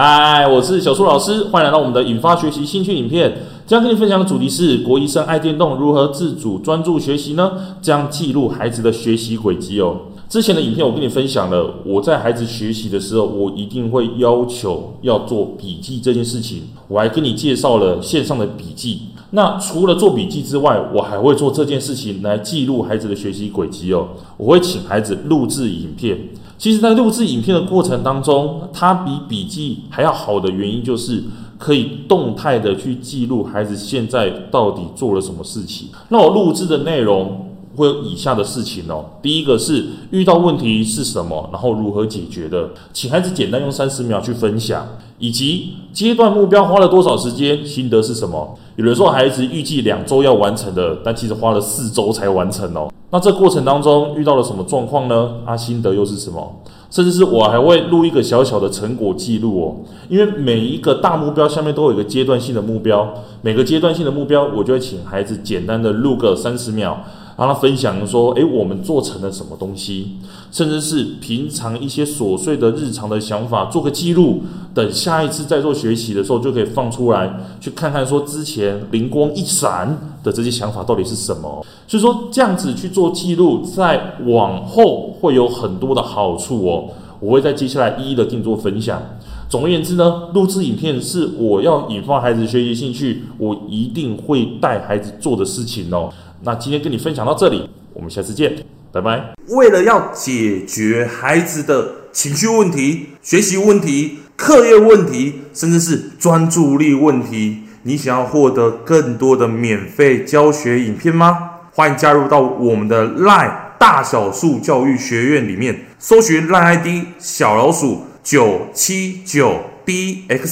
嗨，我是小苏老师，欢迎来到我们的引发学习兴趣影片。今天跟你分享的主题是国医生爱电动，如何自主专注学习呢？将记录孩子的学习轨迹哦。之前的影片我跟你分享了，我在孩子学习的时候，我一定会要求要做笔记这件事情。我还跟你介绍了线上的笔记。那除了做笔记之外，我还会做这件事情来记录孩子的学习轨迹哦。我会请孩子录制影片。其实，在录制影片的过程当中，它比笔记还要好的原因就是。可以动态的去记录孩子现在到底做了什么事情。那我录制的内容会有以下的事情哦。第一个是遇到问题是什么，然后如何解决的，请孩子简单用三十秒去分享，以及阶段目标花了多少时间，心得是什么。有人说孩子预计两周要完成的，但其实花了四周才完成哦。那这过程当中遇到了什么状况呢？啊，心得又是什么？甚至是我还会录一个小小的成果记录哦，因为每一个大目标下面都有一个阶段性的目标，每个阶段性的目标，我就会请孩子简单的录个三十秒，让他分享说，诶，我们做成了什么东西，甚至是平常一些琐碎的日常的想法，做个记录，等下一次再做学习的时候，就可以放出来，去看看说之前灵光一闪的这些想法到底是什么。所以说这样子去做记录，在往后会有很多的好处哦。我会在接下来一一的定做分享。总而言之呢，录制影片是我要引发孩子学习兴趣，我一定会带孩子做的事情哦。那今天跟你分享到这里，我们下次见，拜拜。为了要解决孩子的情绪问题、学习问题、课业问题，甚至是专注力问题，你想要获得更多的免费教学影片吗？欢迎加入到我们的 LINE 大小数教育学院里面，搜寻 LINE ID 小老鼠九七九 dxwrf，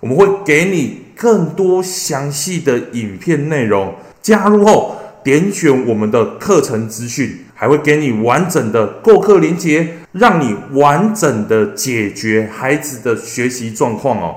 我们会给你更多详细的影片内容。加入后点选我们的课程资讯，还会给你完整的购课链接，让你完整的解决孩子的学习状况哦。